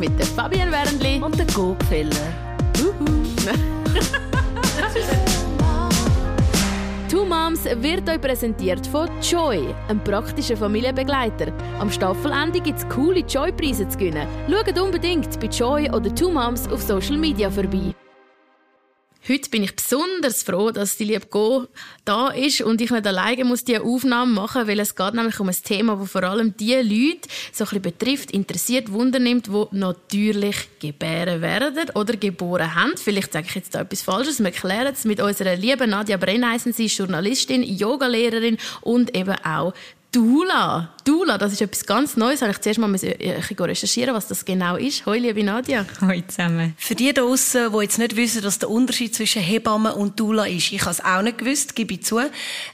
mit der Fabian Wernli und der Gopfeller. Two Moms wird euch präsentiert von Joy, einem praktischen Familienbegleiter. Am Staffelende gibt es coole Joy-Preise zu gewinnen. Schaut unbedingt bei Joy oder Two Moms auf Social Media vorbei. Heute bin ich besonders froh, dass die liebe Go da ist und ich nicht alleine muss die Aufnahme machen, weil es geht nämlich um ein Thema, das vor allem die Leute so ein betrifft, interessiert, Wunder nimmt, die natürlich gebären werden oder geboren haben. Vielleicht sage ich jetzt da etwas Falsches. Wir erklären es mit unserer lieben Nadja Brenneisen. Sie ist Journalistin, Yogalehrerin und eben auch Dula. Dula, das ist etwas ganz Neues. Habe ich zuerst mal äh, recherchieren, was das genau ist. Hallo, liebe Nadia. Hallo zusammen. Für die da draussen, die jetzt nicht wissen, was der Unterschied zwischen Hebamme und Dula ist, ich habe es auch nicht gewusst, gebe ich zu.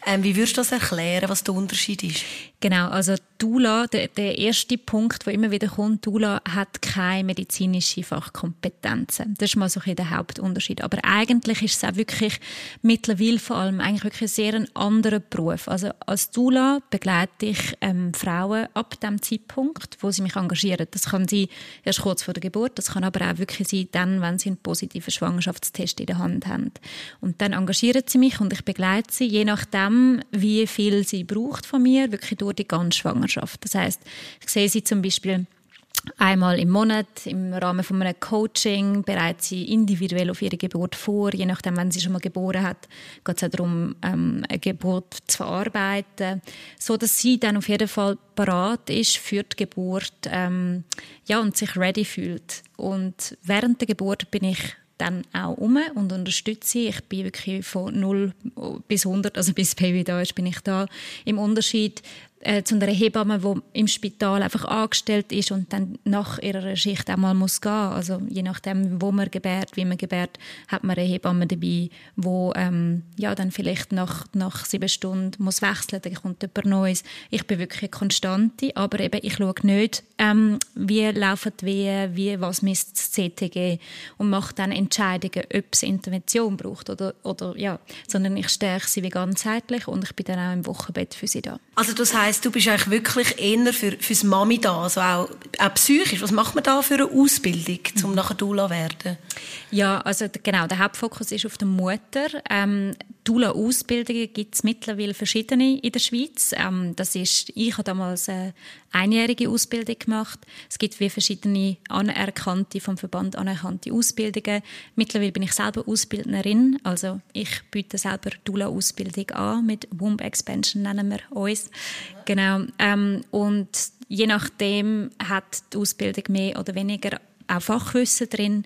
Ähm, wie würdest du das erklären, was der Unterschied ist? Genau, also Dula, der, der erste Punkt, der immer wieder kommt, Dula hat keine medizinische Fachkompetenzen. Das ist mal so ein der Hauptunterschied. Aber eigentlich ist es auch wirklich mittlerweile vor allem eigentlich wirklich ein sehr anderer Beruf. Also als Dula begleite ich ähm, Frauen ab dem Zeitpunkt, wo sie mich engagieren. Das kann sein erst kurz vor der Geburt, das kann aber auch wirklich sein, dann, wenn sie einen positiven Schwangerschaftstest in der Hand haben. Und dann engagieren sie mich und ich begleite sie, je nachdem, wie viel sie braucht von mir, wirklich durch die ganze Schwangerschaft. Das heißt, ich sehe sie zum Beispiel einmal im Monat im Rahmen von einem Coaching bereitet sie individuell auf ihre Geburt vor. Je nachdem, wenn sie schon mal geboren hat, geht es auch darum, ähm, eine Geburt zu verarbeiten, so dass sie dann auf jeden Fall parat ist für die Geburt ähm, ja, und sich ready fühlt. Und während der Geburt bin ich dann auch um und unterstütze. Ich bin wirklich von 0 bis 100, also bis Baby da ist, bin ich da. Im Unterschied äh, zu einer Hebamme, die im Spital einfach angestellt ist und dann nach ihrer Schicht einmal muss gehen. Also je nachdem, wo man gebärt, wie man gebärt, hat man eine Hebamme dabei, wo ähm, ja dann vielleicht nach, nach sieben Stunden muss wechseln, dann kommt jemand Neues. Ich bin wirklich eine Konstante, aber eben ich schaue nicht, ähm, wie laufen die Wehen, wie, was misst das CTG und mache dann Entscheidungen, ob es Intervention braucht oder, oder ja, sondern ich stärke sie wie ganzheitlich und ich bin dann auch im Wochenbett für sie da. Also das heißt heisst, du bist eigentlich wirklich eher für, fürs Mami da, also auch, auch psychisch. Was macht man da für eine Ausbildung, um nachher Dula zu werden? Ja, also genau, der Hauptfokus ist auf der Mutter. Ähm, Dula-Ausbildungen gibt es mittlerweile verschiedene in der Schweiz. Ähm, das ist, ich habe damals eine einjährige Ausbildung gemacht. Es gibt wie verschiedene anerkannte, vom Verband anerkannte Ausbildungen. Mittlerweile bin ich selber Ausbildnerin, also ich biete selber Dula-Ausbildung an, mit Womb Expansion nennen wir uns. Genau. Ähm, und je nachdem hat die Ausbildung mehr oder weniger auch Fachwissen drin.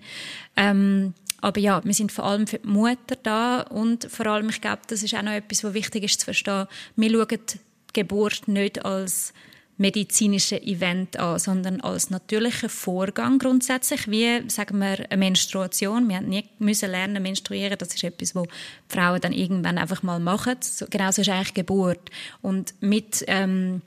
Ähm, aber ja, wir sind vor allem für die Mutter da und vor allem, ich glaube, das ist auch noch etwas, was wichtig ist zu verstehen. Wir schauen die Geburt nicht als medizinische Event an, sondern als natürlicher Vorgang grundsätzlich, wie sagen wir eine Menstruation. Wir nie müssen lernen menstruieren, das ist etwas, wo Frauen dann irgendwann einfach mal machen. So, genauso ist eigentlich Geburt und mit ähm,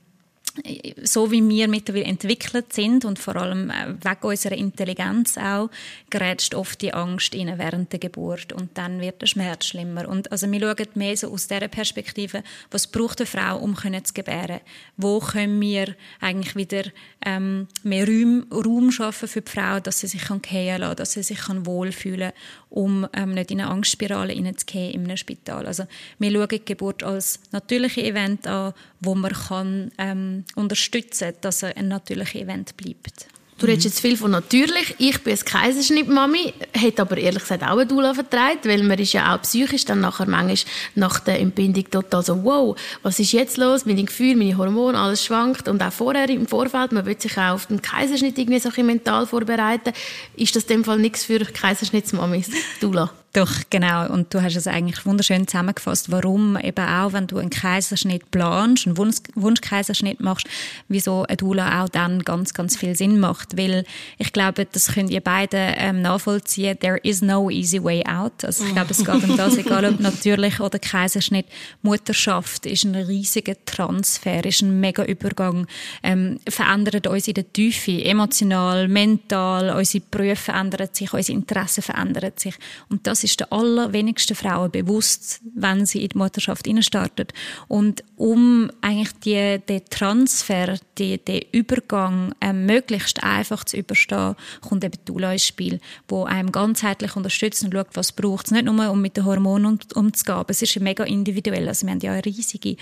so wie wir mittlerweile entwickelt sind und vor allem äh, wegen unserer Intelligenz auch, gerät oft die Angst rein während der Geburt und dann wird der Schmerz schlimmer. Und also wir schauen mehr so aus dieser Perspektive, was braucht eine Frau, um zu gebären? Wo können wir eigentlich wieder ähm, mehr Raum, Raum schaffen für die Frau, dass sie sich kann fallen lassen, dass sie sich kann wohlfühlen um ähm, nicht in eine Angstspirale hineinzugehen in einem Spital. Also wir schauen die Geburt als natürliche Event an, wo man kann ähm, unterstützen kann, dass ein natürliches Event bleibt. Du redest jetzt viel von natürlich. Ich bin eine Kaiserschnitt-Mami, hätte aber ehrlich gesagt auch eine Dula vertragen, weil man ist ja auch psychisch dann nachher manchmal nach der Entbindung total so, wow, was ist jetzt los? Meine Gefühle, meine Hormone, alles schwankt. Und auch vorher im Vorfeld, man will sich auch auf den Kaiserschnitt irgendwie so mental vorbereiten. Ist das in dem Fall nichts für Kaiserschnittsmamis, Dula? Doch, genau. Und du hast es eigentlich wunderschön zusammengefasst, warum eben auch, wenn du einen Kaiserschnitt planst, einen Wunsch Wunschkaiserschnitt machst, wieso ein Dula auch dann ganz, ganz viel Sinn macht. Weil ich glaube, das könnt ihr beide ähm, nachvollziehen. There is no easy way out. Also ich glaube, es geht um das, egal ob natürlich oder Kaiserschnitt. Mutterschaft ist ein riesiger Transfer, ist ein mega Übergang, ähm, verändert uns in der Tiefe, emotional, mental, unsere Berufe verändern sich, unsere Interessen verändern sich. Und das das ist der allerwenigsten Frauen bewusst, wenn sie in die Mutterschaft starten. Und um eigentlich die, den Transfer, die, den Übergang ähm, möglichst einfach zu überstehen, kommt eben Dula ins Spiel, wo einem ganzheitlich unterstützt und schaut, was braucht es. Nicht nur, um mit den Hormonen umzugehen, aber es ist mega individuell. Also wir haben ja eine riesige,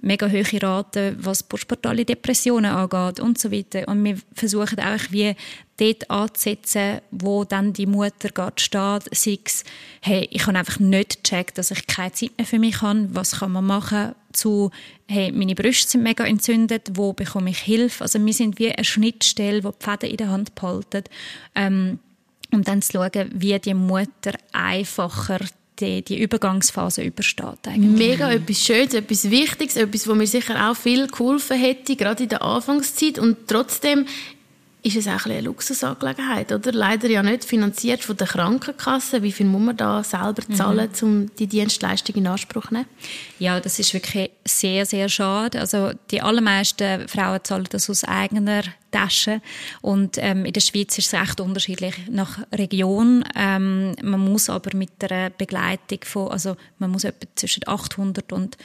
mega hohe Rate, was postpartale Depressionen angeht und so weiter. Und wir versuchen auch wie dort anzusetzen, wo dann die Mutter gerade steht, sei es, hey, ich habe einfach nicht gecheckt, dass ich keine Zeit mehr für mich habe, was kann man machen, zu, hey, meine Brüste sind mega entzündet, wo bekomme ich Hilfe? Also wir sind wie eine Schnittstelle, die die Fäden in der Hand behalten, ähm, um dann zu schauen, wie die Mutter einfacher die, die Übergangsphase übersteht. Eigentlich. Mega etwas Schönes, etwas Wichtiges, etwas, wo mir sicher auch viel geholfen hätte, gerade in der Anfangszeit. Und trotzdem ist es auch eine Luxusangelegenheit, oder? Leider ja nicht finanziert von der Krankenkasse. Wie viel muss man da selber mhm. zahlen, mhm. um die Dienstleistung in Anspruch zu nehmen? Ja, das ist wirklich sehr, sehr schade. Also die allermeisten Frauen zahlen das aus eigener Tasche. Und ähm, in der Schweiz ist es recht unterschiedlich nach Region. Ähm, man muss aber mit der Begleitung von, also man muss etwa zwischen 800 und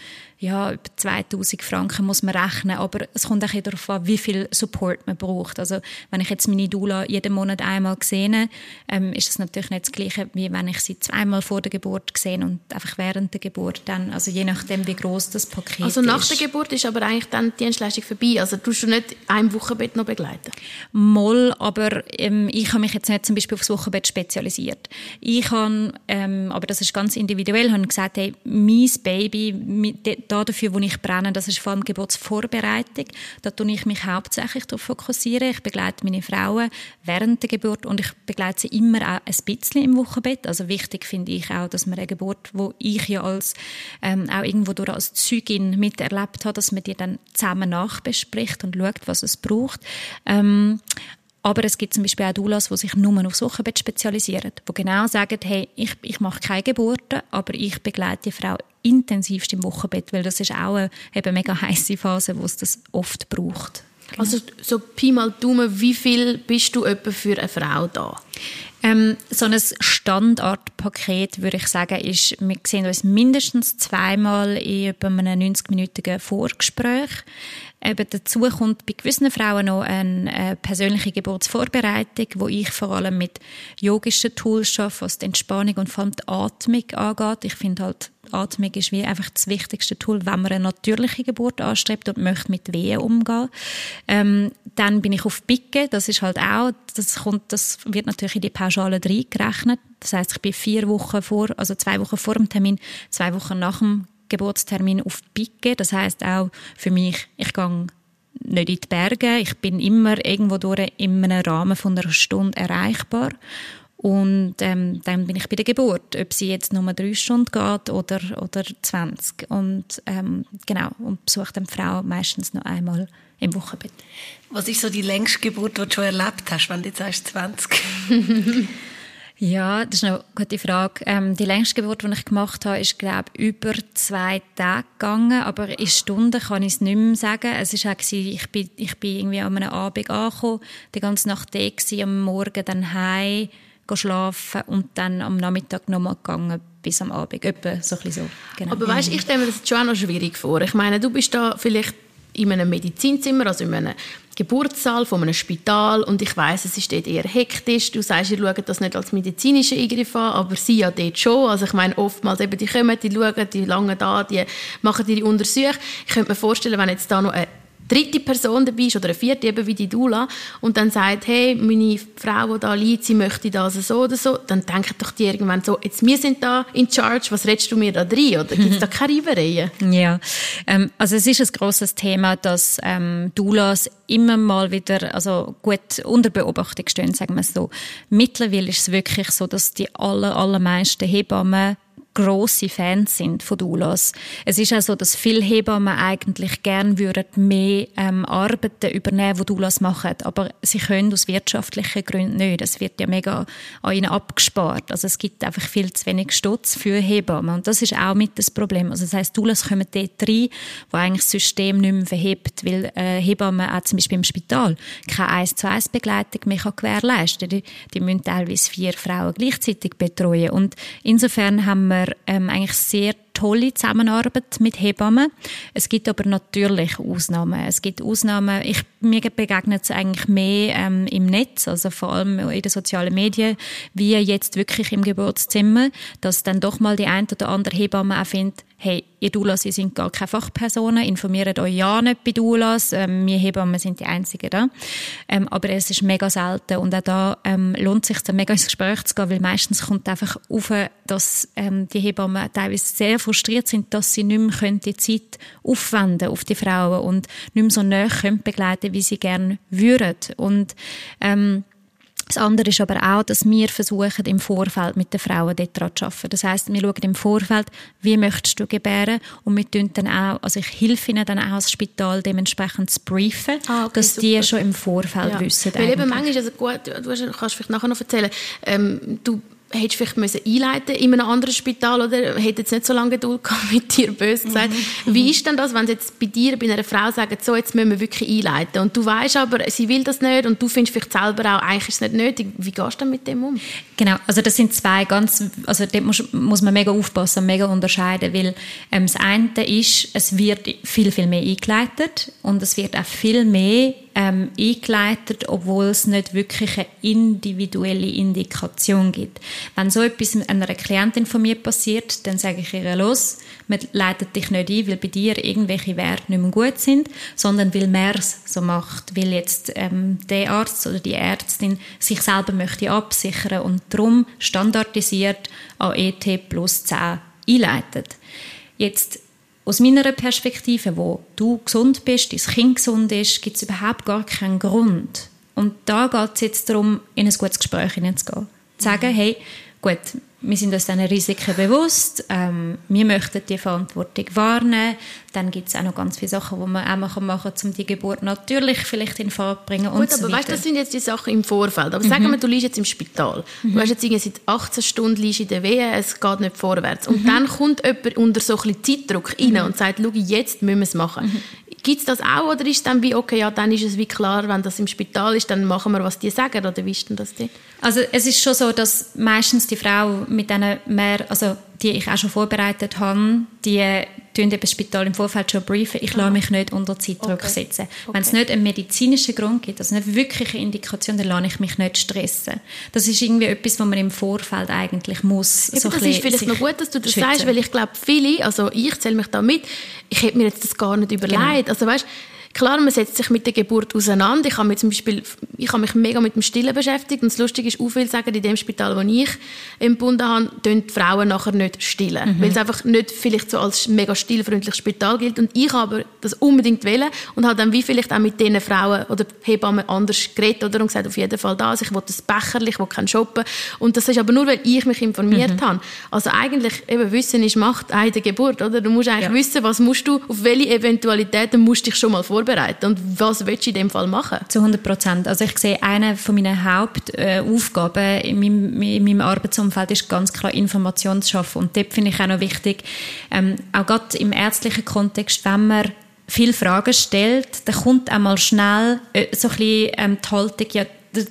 ja, über 2000 Franken muss man rechnen. Aber es kommt auch darauf an, wie viel Support man braucht. Also wenn ich jetzt meine Dula jeden Monat einmal sehe, ähm, ist das natürlich nicht das Gleiche, wie wenn ich sie zweimal vor der Geburt sehe und einfach während der Geburt dann. Also je nachdem, wie groß das Paket ist. Also nach der Geburt ist aber eigentlich dann die Dienstleistung vorbei. Also tust du nicht ein Wochenbett noch begleiten? Moll, aber ähm, ich habe mich jetzt nicht zum Beispiel aufs Wochenbett spezialisiert. Ich habe, ähm, aber das ist ganz individuell, habe gesagt, hey, mein Baby, da dafür, wo ich brenne, das ist vor allem Geburtsvorbereitung. Da tue ich mich hauptsächlich darauf fokussieren. Ich begleite meine Frauen während der Geburt und ich begleite sie immer auch ein bisschen im Wochenbett. Also wichtig finde ich auch, dass man eine Geburt, wo ich ja als ähm, auch irgendwo durch als Zeugin miterlebt habe, dass man die dann zusammen nachbespricht und schaut, was es braucht. Ähm, aber es gibt zum Beispiel auch Doulas, die sich nur aufs Wochenbett spezialisieren, die genau sagen, hey, ich, ich mache keine Geburten, aber ich begleite die Frau intensivst im Wochenbett, weil das ist auch eine eben mega heiße Phase, wo es das oft braucht. Genau. Also so Pi mal Daumen, wie viel bist du etwa für eine Frau da? Ähm, so ein Standardpaket, würde ich sagen, ist, wir sehen uns mindestens zweimal in einem 90-minütigen Vorgespräch. Eben dazu kommt bei gewissen Frauen noch eine äh, persönliche Geburtsvorbereitung, wo ich vor allem mit yogischen Tools arbeite, was die Entspannung und vor allem die Atmung angeht. Ich finde halt, Atmung ist wie einfach das wichtigste Tool, wenn man eine natürliche Geburt anstrebt und möchte mit Wehen umgehen. Ähm, dann bin ich auf Picke, das ist halt auch, das kommt, das wird natürlich in die Pauschale reingerechnet. Das heißt, ich bin vier Wochen vor, also zwei Wochen vor dem Termin, zwei Wochen nach dem Geburtstermin auf Picke. Das heißt auch für mich, ich gehe nicht in die Berge. Ich bin immer irgendwo durch in einem Rahmen von einer Stunde erreichbar. Und ähm, dann bin ich bei der Geburt, ob sie jetzt nur drei Stunden geht oder, oder 20. Und ähm, genau, und besuche dann die Frau meistens noch einmal im Wochenbett. Was ist so die längste Geburt, die du schon erlebt hast, wenn du jetzt sagst 20? Ja, das ist eine gute Frage. Ähm, die längste Geburt, die ich gemacht habe, ist, glaube ich, über zwei Tage gegangen. Aber in Stunden kann ich es nicht mehr sagen. Es ist auch gewesen, ich bin, ich bin irgendwie an einem Abend angekommen, die ganze Nacht da am Morgen dann heim, schlafen und dann am Nachmittag nochmal gegangen bis am Abend. Etwa so ein so. Genau. Aber weißt, ich stelle mir das schon auch noch schwierig vor. Ich meine, du bist da vielleicht in einem Medizinzimmer, also in einem Geburtssaal von einem Spital und ich weiß, es ist dort eher hektisch. Du sagst, ihr schaut das nicht als medizinische Eingriff an, aber sie ja dort schon. Also ich meine, oftmals eben, die kommen, die schauen, die lange da, die machen ihre Untersuchungen. Ich könnte mir vorstellen, wenn jetzt da noch eine dritte Person dabei ist oder eine vierte, eben wie die Dula, und dann sagt, hey, meine Frau, die da liegt, sie möchte das so oder so, dann denken doch die irgendwann so, jetzt wir sind da in charge, was redest du mir da drin? Oder gibt es da keine Reibereien? Ja, ähm, also es ist ein grosses Thema, dass ähm, Doulas immer mal wieder, also gut unter Beobachtung stehen, sagen wir es so. Mittlerweile ist es wirklich so, dass die aller, allermeisten Hebammen grosse Fans sind von Doulas. Es ist auch so, dass viele Hebammen eigentlich gern würden mehr ähm, Arbeiten übernehmen, die Doulas machen, aber sie können aus wirtschaftlichen Gründen nicht. Es wird ja mega an ihnen abgespart. Also es gibt einfach viel zu wenig Stutz für Hebammen und das ist auch mit das Problem. Also das heißt, Doulas kommen dort rein, wo eigentlich das System nicht mehr verhebt, weil äh, Hebammen auch zum Beispiel im Spital keine 1 zu 1 Begleitung mehr gewährleisten kann. Die, die müssen teilweise vier Frauen gleichzeitig betreuen und insofern haben wir wir ähm, eigentlich sehr tolle Zusammenarbeit mit Hebammen. Es gibt aber natürlich Ausnahmen. Es gibt Ausnahmen, ich, mir begegnet es eigentlich mehr ähm, im Netz, also vor allem in den sozialen Medien, wie jetzt wirklich im Geburtszimmer, dass dann doch mal die ein oder andere Hebamme auch findet, hey, ihr Doulas, ihr sind gar keine Fachpersonen, informiert euch ja nicht bei Doulas, ähm, wir Hebammen sind die Einzigen da. Ähm, aber es ist mega selten und auch da ähm, lohnt sich dann mega ins Gespräch zu gehen, weil meistens kommt einfach auf, dass ähm, die Hebammen teilweise sehr frustriert sind, dass sie nicht mehr können, die Zeit aufwenden auf die Frauen und nicht mehr so näher können begleiten, wie sie gerne würden. Und ähm, das andere ist aber auch, dass wir versuchen, im Vorfeld mit den Frauen dort zu arbeiten. Das heißt, wir schauen im Vorfeld, wie möchtest du gebären und wir tun dann auch, also ich helfe ihnen dann auch als Spital dementsprechend zu briefen, ah, okay, dass super. die schon im Vorfeld ja. wissen. Weil eben manchmal, also gut, du kannst vielleicht nachher noch erzählen, ähm, du hättest vielleicht müssen einleiten in einem anderen Spital oder hätte jetzt nicht so lange Geduld gehabt mit dir, böse gesagt. Mhm. Wie ist denn das, wenn sie jetzt bei dir, bei einer Frau sagen, so, jetzt müssen wir wirklich einleiten und du weißt aber, sie will das nicht und du findest vielleicht selber auch, eigentlich ist es nicht nötig. Wie gehst du denn mit dem um? Genau, also das sind zwei ganz, also dort muss, muss man mega aufpassen und mega unterscheiden, weil ähm, das eine ist, es wird viel, viel mehr eingeleitet und es wird auch viel mehr ähm, eingeleitet, obwohl es nicht wirklich eine individuelle Indikation gibt. Wenn so etwas einer Klientin von mir passiert, dann sage ich ihr los, man leitet dich nicht ein, weil bei dir irgendwelche Werte nicht mehr gut sind, sondern weil man es so macht, weil jetzt ähm, der Arzt oder die Ärztin sich selber möchte absichern und darum standardisiert an ET plus 10 einleitet. Jetzt aus meiner Perspektive, wo du gesund bist, dein Kind gesund ist, gibt es überhaupt gar keinen Grund. Und da geht es jetzt darum, in ein gutes Gespräch hineinzugehen. Zu sagen, mhm. hey, gut, wir sind uns diesen Risiken bewusst, ähm, wir möchten die Verantwortung wahrnehmen. Dann gibt es auch noch ganz viele Sachen, die man auch machen kann, um die Geburt natürlich vielleicht in Fahrt zu bringen Gut, so aber weißt, das sind jetzt die Sachen im Vorfeld. Aber mhm. sagen wir, du liegst jetzt im Spital. Mhm. Du hast jetzt seit 18 Stunden liegst in der Wehe, es geht nicht vorwärts. Und mhm. dann kommt jemand unter so ein bisschen Zeitdruck rein mhm. und sagt, schau, jetzt müssen wir es machen. Gibt es das auch oder ist dann wie, okay, ja, dann ist es wie klar, wenn das im Spital ist, dann machen wir, was die sagen oder wie ist denn das? Die? Also es ist schon so, dass meistens die Frau mit denen mehr, also die ich auch schon vorbereitet habe, die tun das Spital im Vorfeld schon briefen. Ich lasse mich nicht unter Zeitdruck okay. setzen. Wenn es nicht einen medizinischen Grund gibt, also nicht wirklich eine Indikation, dann lasse ich mich nicht stressen. Das ist irgendwie etwas, was man im Vorfeld eigentlich muss. Ja, so das ist vielleicht noch gut, dass du das schützen. sagst, weil ich glaube, viele, also ich zähle mich da mit, ich hätte mir jetzt das gar nicht überlegt. Genau. Also weißt, Klar, man setzt sich mit der Geburt auseinander. Ich habe mich zum Beispiel, ich habe mich mega mit dem Stillen beschäftigt und das Lustige ist, auch viel sagen, in dem Spital, wo ich empfunden habe, tun die Frauen nachher nicht stillen. Mhm. Weil es einfach nicht vielleicht so als mega stillfreundliches Spital gilt. Und ich habe das unbedingt wählen und habe dann wie vielleicht auch mit diesen Frauen oder Hebammen anders geredet oder und gesagt, auf jeden Fall das, ich will das Becherli, ich will keinen Shoppen. Und das ist aber nur, weil ich mich informiert mhm. habe. Also eigentlich, eben Wissen ist Macht eine Geburt, oder? Du musst eigentlich ja. wissen, was musst du, auf welche Eventualitäten musst du dich schon mal vorbereiten vorbereiten und was willst du in dem Fall machen? Zu 100 Prozent. Also ich sehe, eine von meinen Hauptaufgaben in meinem, in meinem Arbeitsumfeld ist ganz klar Information zu schaffen und dort finde ich auch noch wichtig, ähm, auch gerade im ärztlichen Kontext, wenn man viele Fragen stellt, dann kommt einmal schnell äh, so ein bisschen ähm, die Haltung, ja,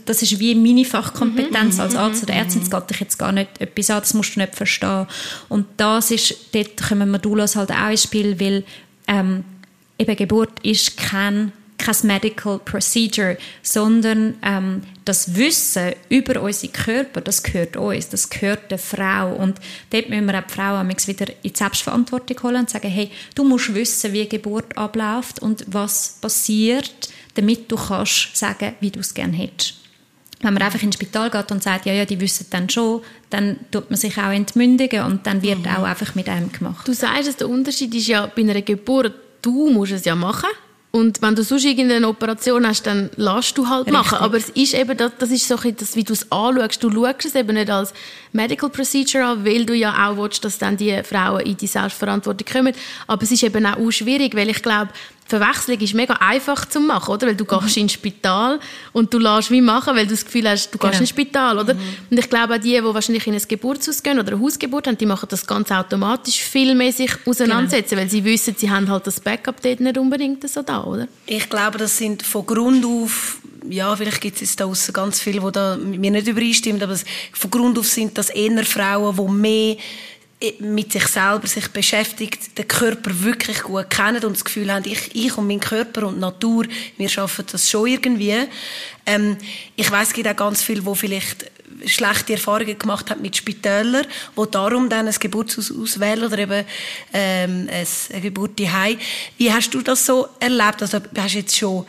das ist wie meine Fachkompetenz mhm. als Arzt oder Ärztin, das geht dich jetzt gar nicht etwas an, das musst du nicht verstehen. Und das ist, dort kommen Modulos halt auch ins Spiel, weil ähm, eben Geburt ist kein kein Medical Procedure, sondern ähm, das Wissen über unsere Körper, das gehört uns, das gehört der Frau. Und dort müssen wir auch die Frau wieder in die Selbstverantwortung holen und sagen, hey, du musst wissen, wie Geburt abläuft und was passiert, damit du kannst sagen, wie du es gerne hättest. Wenn man einfach ins Spital geht und sagt, ja, ja, die wissen dann schon, dann tut man sich auch entmündigen und dann wird mhm. auch einfach mit einem gemacht. Du sagst, dass der Unterschied ist ja bei einer Geburt du musst es ja machen. Und wenn du sonst irgendeine Operation hast, dann lässt du halt Richtig. machen. Aber es ist eben, das, das ist so das, wie du es anschaust. Du schaust es eben nicht als Medical Procedure an, weil du ja auch willst, dass dann die Frauen in die Selbstverantwortung kommen. Aber es ist eben auch schwierig, weil ich glaube, Verwechslung ist mega einfach zu machen, oder? Weil du gehst mhm. ins Spital und du lässt wie machen, weil du das Gefühl hast, du gehst genau. ins Spital, oder? Mhm. Und ich glaube auch die, die wahrscheinlich in ein Geburtshaus gehen oder eine Hausgeburt haben, die machen das ganz automatisch viel mehr sich auseinandersetzen, genau. weil sie wissen, sie haben halt das Backup dort nicht unbedingt so da, oder? Ich glaube, das sind von Grund auf ja, vielleicht gibt es da draussen ganz viele, die da mit mir nicht übereinstimmen, aber von Grund auf sind das eher Frauen, die mehr mit sich selber sich beschäftigt, den Körper wirklich gut kennen und das Gefühl haben, ich, ich und mein Körper und Natur, wir schaffen das schon irgendwie. Ähm, ich weiß, es gibt auch ganz viele, die vielleicht schlechte Erfahrungen gemacht haben mit Spitälern, die darum dann ein Geburtshaus auswählen oder eben ähm, eine Geburt daheim. Wie hast du das so erlebt? Also hast du jetzt schon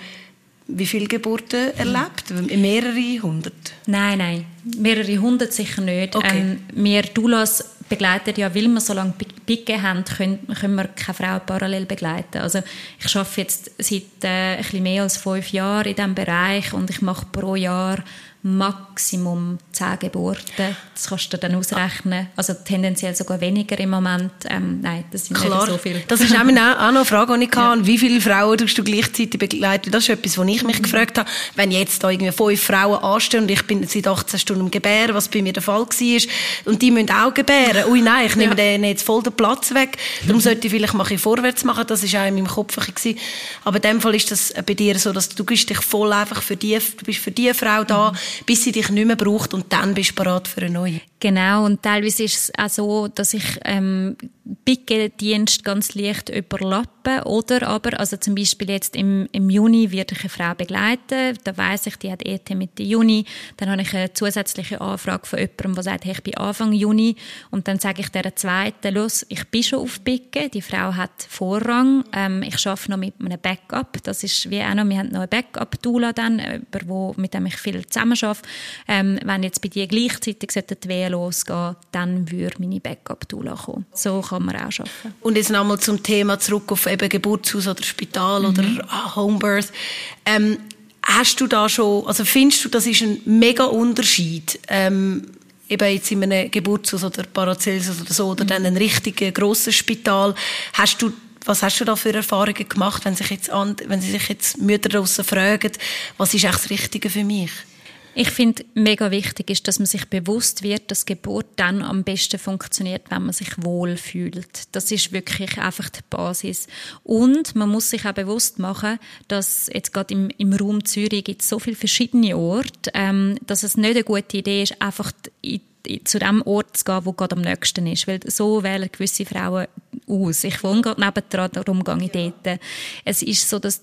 wie viele Geburten erlebt? Mehrere hundert? Nein, nein, mehrere hundert sicher nicht. Okay. Ähm, wir Doulas begleiten ja, weil wir so lange Picke haben, können, können wir keine Frau parallel begleiten. Also ich arbeite jetzt seit äh, ein bisschen mehr als fünf Jahren in diesem Bereich und ich mache pro Jahr Maximum 10 Geburten. Das kannst du dann ausrechnen. Also tendenziell sogar weniger im Moment. Ähm, nein, das sind Klar. nicht so viele. Das ist auch eine Frage, die ich ja. Wie viele Frauen tust du gleichzeitig begleiten? Das ist etwas, was ich mich mhm. gefragt habe. Wenn jetzt da irgendwie fünf Frauen anstehen und ich bin seit 18 Stunden am Gebären, was bei mir der Fall war, und die müssen auch gebären. Ui, nein, ich nehme ja. denen jetzt voll den Platz weg. Darum mhm. sollte ich vielleicht mal vorwärts machen. Das war auch in meinem Kopf. Gewesen. Aber in dem Fall ist das bei dir so, dass du dich voll einfach für die, du bist für die Frau da, mhm bis sie dich nicht mehr braucht und dann bist du bereit für eine neue. Genau, und teilweise ist es auch so, dass ich ähm, Picke-Dienst ganz leicht überlappen. Oder aber, also zum Beispiel jetzt im, im Juni werde ich eine Frau begleiten, da weiß ich, die hat ET Mitte Juni, dann habe ich eine zusätzliche Anfrage von jemandem, der sagt, hey, ich bin Anfang Juni. Und dann sage ich der zweiten, los, ich bin schon auf Picke, die Frau hat Vorrang, ähm, ich arbeite noch mit einem Backup, das ist wie auch noch, wir haben noch ein Backup-Tool dann, über wo, mit dem ich viel zusammen arbeite. Ähm, wenn jetzt bei dir gleichzeitig die Wehen losgehen, dann würde meine Backup-Tool kommen. So kann man auch arbeiten. Und jetzt nochmal zum Thema zurück auf eben Geburtshaus oder Spital mhm. oder ah, Homebirth. Ähm, hast du da schon, also findest du, das ist ein mega Unterschied, ähm, eben jetzt in einem Geburtshaus oder Paracelsus oder so, oder mhm. dann ein richtig grosses Spital, hast du was hast du da für Erfahrungen gemacht, wenn sich jetzt, an, wenn sich jetzt Mütter draussen fragen, was ist echt das Richtige für mich? Ich finde, mega wichtig ist, dass man sich bewusst wird, dass Geburt dann am besten funktioniert, wenn man sich wohl fühlt. Das ist wirklich einfach die Basis. Und man muss sich auch bewusst machen, dass jetzt gerade im, im Raum Zürich gibt es so viele verschiedene Orte, ähm, dass es nicht eine gute Idee ist, einfach in zu dem Ort zu gehen, wo gerade am nächsten ist. Weil so wählen gewisse Frauen aus. Ich wohne gerade nebendran, darum gehe ich dort. Es ist so, dass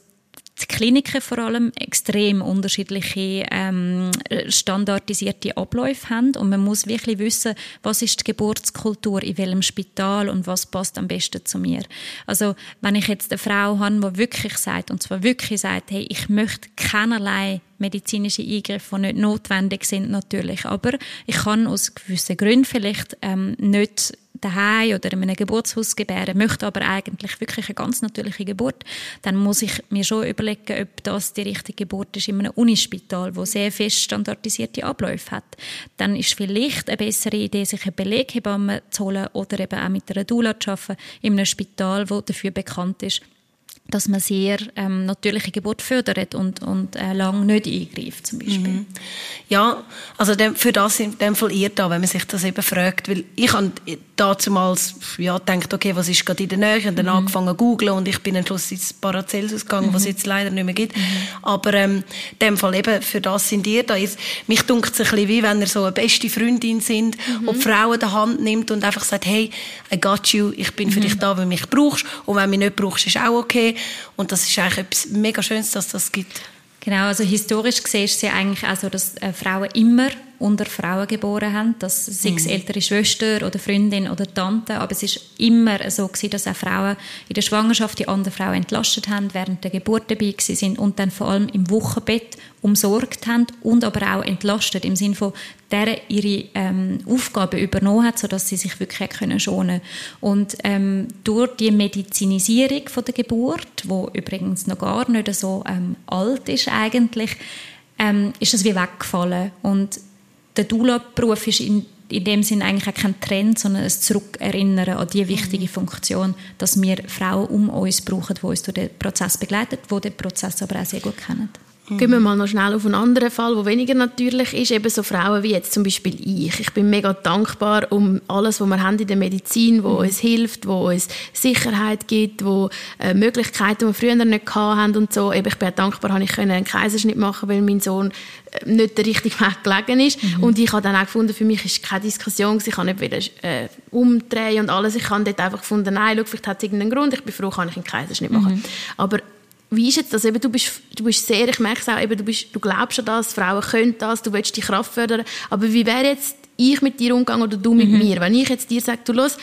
die Kliniken vor allem extrem unterschiedliche ähm, standardisierte Abläufe haben und man muss wirklich wissen, was ist die Geburtskultur in welchem Spital und was passt am besten zu mir. Also wenn ich jetzt eine Frau habe, die wirklich sagt und zwar wirklich sagt, hey, ich möchte keinerlei medizinische Eingriffe, die nicht notwendig sind natürlich, aber ich kann aus gewissen Gründen vielleicht ähm, nicht daheim oder in einem Geburtshaus gebären, möchte aber eigentlich wirklich eine ganz natürliche Geburt, dann muss ich mir schon überlegen, ob das die richtige Geburt ist in einem Unispital, wo sehr fest standardisierte Abläufe hat. Dann ist vielleicht eine bessere Idee, sich eine Beleghebamme zu holen oder eben auch mit einer Doula zu arbeiten, in einem Spital, wo dafür bekannt ist, dass man sehr ähm, natürliche Geburt fördert und, und äh, lang nicht eingreift zum Beispiel. Mhm. Ja, also dem, für das in dem Fall ihr da, wenn man sich das eben fragt, weil ich habe damals ja, gedacht, okay, was ist gerade in der Nähe und dann mhm. angefangen zu googlen und ich bin am Schluss ins Paracelsus gegangen, mhm. was es jetzt leider nicht mehr gibt. Mhm. Aber ähm, in dem Fall eben, für das sind ihr da. Jetzt, mich dunkt es ein bisschen wie, wenn ihr so eine beste Freundin sind mhm. und die Frau in der Hand nimmt und einfach sagt, hey, I got you, ich bin für mhm. dich da, wenn du mich brauchst und wenn du mich nicht brauchst, ist auch okay. Und das ist eigentlich etwas mega Schönes, dass das gibt. Genau, also historisch gesehen ist es ja eigentlich auch so, dass äh, Frauen immer unter Frauen geboren haben, dass sei es mhm. ältere Schwester oder Freundin oder Tante, aber es ist immer so gewesen, dass auch Frauen in der Schwangerschaft die anderen Frauen entlastet haben, während der Geburt dabei sind und dann vor allem im Wochenbett umsorgt haben und aber auch entlastet im Sinne von der ihre ähm, Aufgaben übernommen hat, sodass sie sich wirklich können schonen und ähm, durch die Medizinisierung von der Geburt, wo übrigens noch gar nicht so ähm, alt ist eigentlich, ähm, ist das wie weggefallen und der Dula-Beruf ist in, in dem Sinne eigentlich auch kein Trend, sondern ein Zurückerinnern an die wichtige mhm. Funktion, dass wir Frauen um uns brauchen, die uns durch den Prozess begleiten, die den Prozess aber auch sehr gut kennen. Gehen wir mal noch schnell auf einen anderen Fall, der weniger natürlich ist. Eben so Frauen wie jetzt zum Beispiel ich. Ich bin mega dankbar um alles, was wir haben in der Medizin, wo mhm. uns hilft, wo uns Sicherheit gibt, wo äh, Möglichkeiten, die wir früher nicht hatten und so. Eben, ich bin dankbar, dass ich einen Kaiserschnitt machen weil mein Sohn äh, nicht der richtige Weg gelegen ist. Mhm. Und ich habe dann auch gefunden, für mich ist keine Diskussion, ich kann nicht wieder äh, umdrehen und alles. Ich habe dort einfach gefunden, nein, schau, vielleicht hat es irgendeinen Grund, ich bin froh, kann ich einen Kaiserschnitt machen. Mhm. Aber wie ist jetzt das? Eben, du, bist, du bist sehr, ich merke es auch, eben, du, bist, du glaubst an das, Frauen können das, du willst die Kraft fördern. Aber wie wäre jetzt ich mit dir umgegangen oder du mit mhm. mir? Wenn ich jetzt dir sage, du los,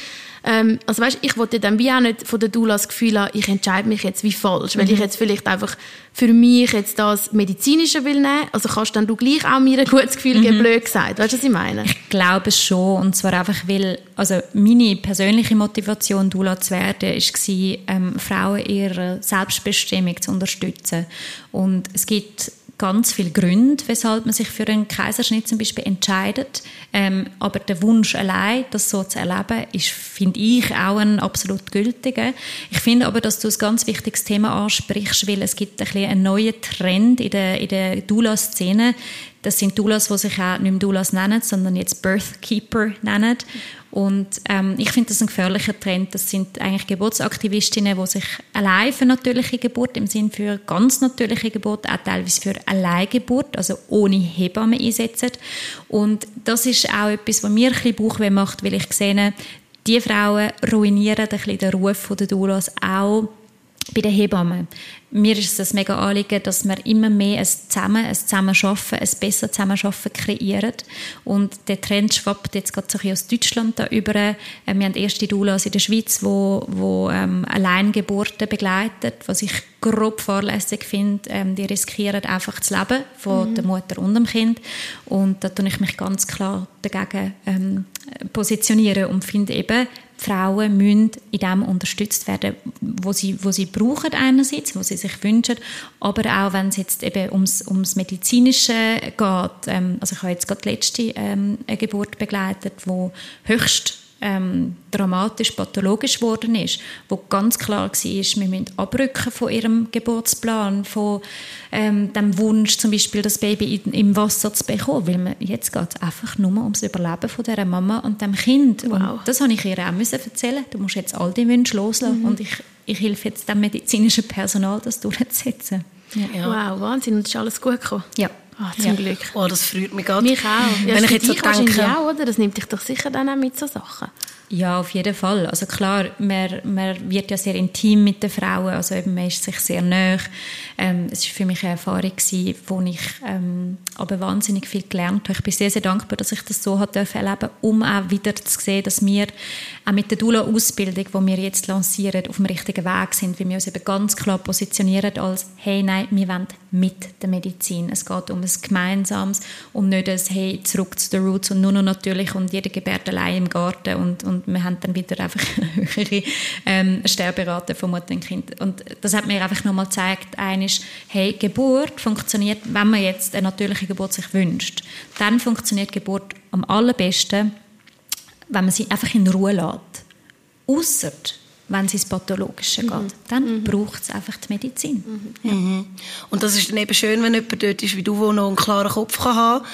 ähm, also weißt, ich wollte dann wie auch nicht von der Dula das Gefühl haben, ich entscheide mich jetzt wie falsch, mhm. weil ich mhm. jetzt vielleicht einfach für mich jetzt das Medizinische will nehmen. Also kannst dann du gleich auch mir ein gutes Gefühl geben, mhm. blöd gesagt. Weißt du, was ich meine? Ich glaube schon. Und zwar einfach, weil, also meine persönliche Motivation, Dula zu werden, war, ähm, Frauen ihre Selbstbestimmung zu unterstützen. Und es gibt ganz viele Gründe, weshalb man sich für einen Kaiserschnitt zum Beispiel entscheidet. Ähm, aber der Wunsch allein, das so zu erleben, ist, finde ich, auch ein absolut gültiger. Ich finde aber, dass du ein ganz wichtiges Thema ansprichst, weil es gibt ein bisschen einen neuen Trend in der, in der Dula-Szene. Das sind Doulas, die sich auch nicht mehr Doulas nennen, sondern jetzt Birthkeeper nennen. Und ähm, ich finde das ein gefährlicher Trend. Das sind eigentlich Geburtsaktivistinnen, die sich allein für natürliche Geburt, im Sinn für ganz natürliche Geburt, auch teilweise für Alleingeburt, also ohne Hebamme einsetzen. Und das ist auch etwas, was mir ein bisschen Bauchweh macht, weil ich sehe, die Frauen ruinieren ein bisschen den Ruf der Doulas auch bei den Hebammen. Mir ist es ein mega Anliegen, dass wir immer mehr ein Zusammen, ein Zusammenarbeiten, ein besser Zusammenarbeiten kreieren. Und der Trend schwappt jetzt gerade so ein aus Deutschland da über. Äh, wir haben erste Doulas in der Schweiz, wo, wo ähm, Alleingeburten begleitet, was ich grob fahrlässig finde. Ähm, die riskieren einfach das Leben von mhm. der Mutter und dem Kind. Und da tue ich mich ganz klar dagegen ähm, positionieren und finde eben, Frauen müssen in dem unterstützt werden, wo sie, wo sie brauchen einerseits, wo sie sich wünschen, aber auch wenn es jetzt eben ums, ums Medizinische geht. Ähm, also ich habe jetzt gerade die letzte ähm, eine Geburt begleitet, wo höchst ähm, dramatisch, pathologisch geworden ist, wo ganz klar war, wir müssen abrücken von ihrem Geburtsplan, von ähm, dem Wunsch, zum Beispiel das Baby in, im Wasser zu bekommen, weil man, jetzt geht es einfach nur ums Überleben von dieser Mama und dem Kind. Wow. Und das habe ich ihr auch müssen erzählen. Du musst jetzt all die Wünsche loslassen mhm. und ich, ich helfe jetzt dem medizinischen Personal, das durchzusetzen. Ja. Wow, Wahnsinn. Und ist alles gut gekommen? Ja. Ah, zum ja. Glück. Oh, das freut mich gerade. Mich auch. Ja, Wenn ich jetzt so denke... auch, oder? Das nimmt dich doch sicher dann auch mit so Sachen. Ja, auf jeden Fall. Also klar, man, man wird ja sehr intim mit den Frauen, also eben, man ist sich sehr nah. Ähm, es war für mich eine Erfahrung, gewesen, wo ich ähm, aber wahnsinnig viel gelernt habe. Ich bin sehr, sehr dankbar, dass ich das so habe erleben um auch wieder zu sehen, dass wir auch mit der Dula-Ausbildung, die wir jetzt lancieren, auf dem richtigen Weg sind, wie wir uns eben ganz klar positionieren als «Hey, nein, wir wollen mit der Medizin». Es geht um ein Gemeinsames und nicht ein «Hey, zurück zu den Roots» und nur noch natürlich und jeder gebärt allein im Garten und, und und wir haben dann wieder einfach eine höhere ähm, Sterberate von Mutter und Kind. Und das hat mir einfach nochmal gezeigt, eines, hey, Geburt funktioniert, wenn man jetzt eine natürliche Geburt sich wünscht, dann funktioniert Geburt am allerbesten, wenn man sie einfach in Ruhe lässt. Ausser wenn es ins Pathologische mhm. geht. Dann mhm. braucht es einfach die Medizin. Mhm. Ja. Mhm. Und das ist dann eben schön, wenn jemand dort ist wie du, der noch einen klaren Kopf kann haben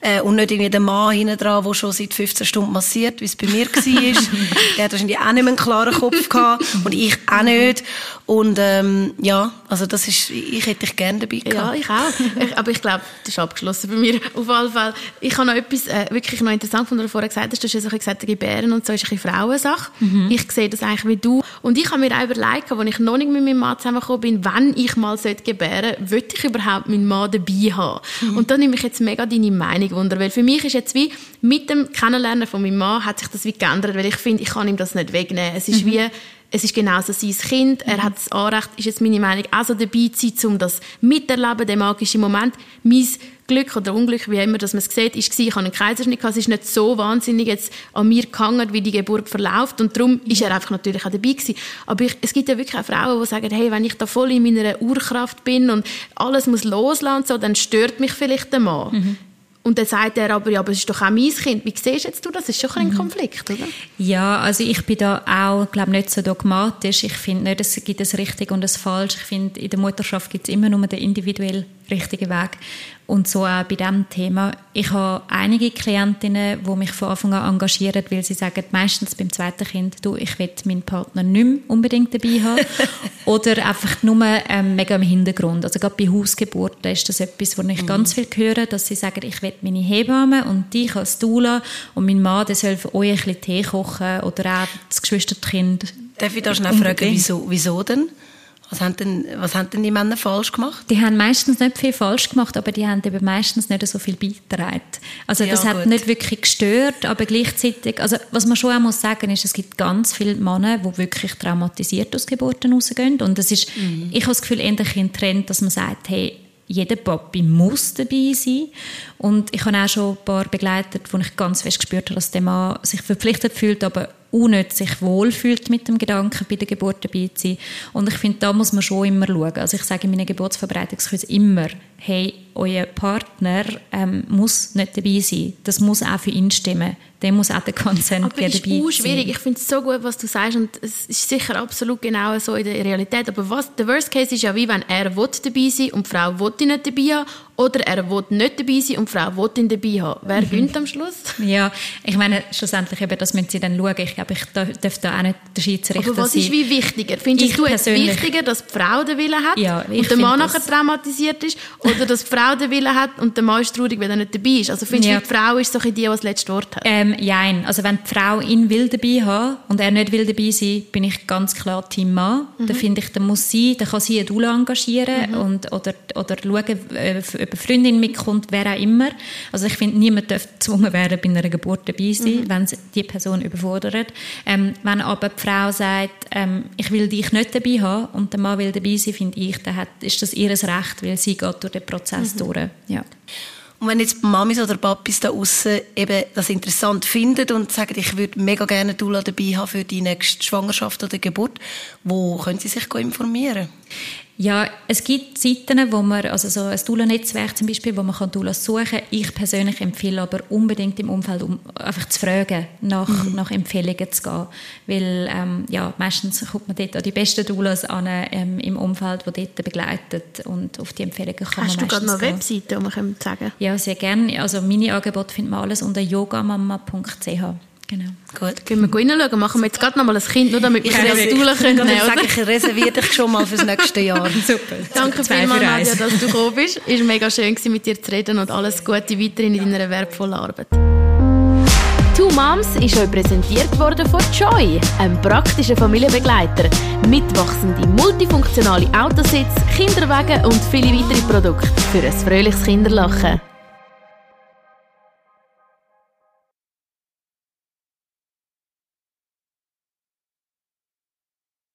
äh, und nicht irgendwie der Mann hinten dran, der schon seit 15 Stunden massiert, wie es bei mir war. der hat wahrscheinlich auch nicht mehr einen klaren Kopf gehabt und ich auch nicht. Und ähm, ja, also das ist, ich hätte dich gerne dabei gehabt. Ja, ich auch. Ich, aber ich glaube, das ist abgeschlossen bei mir. Auf jeden Fall. Ich habe noch etwas äh, wirklich noch interessant von du vorher gesagt hast. Du hast ja so gesagt, Gebären und so ist eine Frauensache. Mhm. Ich sehe das eigentlich wie du du. Und ich habe mir auch überlegt, als ich noch nicht mit meinem Mann zusammengekommen bin, wenn ich mal gebären sollte, will ich überhaupt meinen Mann dabei haben? Mhm. Und da nehme ich jetzt mega deine Meinung wunder, weil für mich ist jetzt wie, mit dem Kennenlernen von meinem Mann hat sich das wie geändert, weil ich finde, ich kann ihm das nicht wegnehmen. Es ist mhm. wie, es ist genauso sein Kind, er hat das Anrecht, ist jetzt meine Meinung, auch so dabei zu sein, um das miterleben, den magischen Moment. Mein Glück oder Unglück, wie immer dass man es sieht, ist ich habe einen Kaiserschnitt es ist nicht so wahnsinnig jetzt an mir gehangen, wie die Geburt verläuft und darum ist er einfach natürlich auch dabei gewesen. Aber ich, es gibt ja wirklich auch Frauen, die sagen, hey, wenn ich da voll in meiner Urkraft bin und alles muss loslassen, so, dann stört mich vielleicht der Mann. Mhm. Und dann sagt er aber, ja, aber es ist doch auch mein Kind. Wie siehst jetzt du das? Das ist schon ein mhm. Konflikt, oder? Ja, also ich bin da auch, glaube nicht so dogmatisch. Ich finde nicht, es gibt ein richtig und ein falsch. Ich finde, in der Mutterschaft gibt es immer nur den individuell richtigen Weg. Und so auch bei diesem Thema. Ich habe einige Klientinnen, die mich von Anfang an engagieren, weil sie sagen, meistens beim zweiten Kind, du, ich will meinen Partner nicht mehr unbedingt dabei haben. Oder einfach nur ähm, mega im Hintergrund. Also gerade bei Hausgeburten ist das etwas, wo ich mhm. ganz viel höre, dass sie sagen, ich will meine Hebamme und dich als Dula und mein Mann, der soll für euch ein bisschen Tee kochen oder auch das Geschwisterkind. Darf ich da schnell fragen, wieso, wieso denn? Was haben, denn, was haben denn die Männer falsch gemacht? Die haben meistens nicht viel falsch gemacht, aber die haben eben meistens nicht so viel beigetragen. Also das ja, hat nicht wirklich gestört, aber gleichzeitig, also was man schon auch muss sagen ist, es gibt ganz viele Männer, die wirklich traumatisiert aus Geburten rausgehen und das ist, mhm. ich habe das Gefühl, eher ein Trend, dass man sagt, hey, jeder Papi muss dabei sein. Und ich habe auch schon ein paar begleitet, wo ich ganz fest gespürt habe, dass der Mann sich verpflichtet fühlt, aber unnötig sich wohlfühlt mit dem Gedanken, bei der Geburt dabei zu sein. Und ich finde, da muss man schon immer schauen. Also ich sage in meinen Geburtsverbreitungskursen immer, hey, euer Partner ähm, muss nicht dabei sein. Das muss auch für ihn stimmen. Der muss auch der Consent aber dabei sein. Aber ist schwierig. Ich finde es so gut, was du sagst und es ist sicher absolut genau so in der Realität. Aber was, der Worst Case ist ja wie, wenn er will dabei sein und die Frau will ihn nicht dabei haben oder er will nicht dabei sein und die Frau will ihn dabei haben. Wer mhm. gewinnt am Schluss? Ja, ich meine, schlussendlich eben, das müssen sie dann schauen. Ich glaube, ich darf da auch nicht der Schiedsrichter Aber was ist wie wichtiger? Findest du es wichtiger, dass die Frau den Willen hat ja, und der Mann nachher traumatisiert ist? Oder dass die Frau den Willen hat und der Mann ist traurig, wenn er nicht dabei ist? Also findest ja. du, die Frau ist so die, die das letzte Wort hat? Ähm, nein. Also wenn die Frau ihn will dabei haben und er nicht will dabei sein, bin ich ganz klar Team Mann. Mhm. Da finde ich, da muss sie, da kann sie eine Dula engagieren mhm. und, oder, oder schauen, äh, ob eine Freundin mitkommt, wer auch immer. Also ich finde, niemand darf gezwungen werden, bei einer Geburt dabei zu sein, mhm. wenn die Person überfordert. Ähm, wenn aber die Frau sagt, ähm, ich will dich nicht dabei haben und der Mann will dabei sein, finde ich, dann hat, ist das ihr Recht, weil sie geht durch den Prozess mhm. durch. Ja. Und wenn jetzt Mamis oder Papis da außen eben das interessant finden und sagen, ich würde mega gerne Dula dabei haben für die nächste Schwangerschaft oder Geburt, wo können sie sich informieren? Ja, es gibt Seiten, wo man, also so ein Dula-Netzwerk zum Beispiel, wo man kann Doulas suchen kann. Ich persönlich empfehle aber unbedingt im Umfeld, um einfach zu fragen, nach, mhm. nach Empfehlungen zu gehen. Weil, ähm, ja, meistens kommt man dort auch die besten Doulas an, ähm, im Umfeld, die dort begleitet und auf die Empfehlungen kann Hast man Hast du gerade noch eine Webseite, die man sagen Ja, sehr gerne. Also meine Angebote findet man alles unter yogamama.ch. Genau. Gut. Können wir reinschauen? Machen wir jetzt gerade noch mal ein Kind, nur damit wir das Stuhl können nehmen können. Ich reserviere dich schon mal fürs nächste Jahr. Super. Danke vielmals, Nadja, dass du gekommen bist. Es war mega schön, mit dir zu reden und alles Gute weiterhin in deiner wertvollen Arbeit. Two Moms ist euch präsentiert worden von Joy, einem praktischen Familienbegleiter. Mitwachsende, multifunktionale Autositz, Kinderwagen und viele weitere Produkte für ein fröhliches Kinderlachen.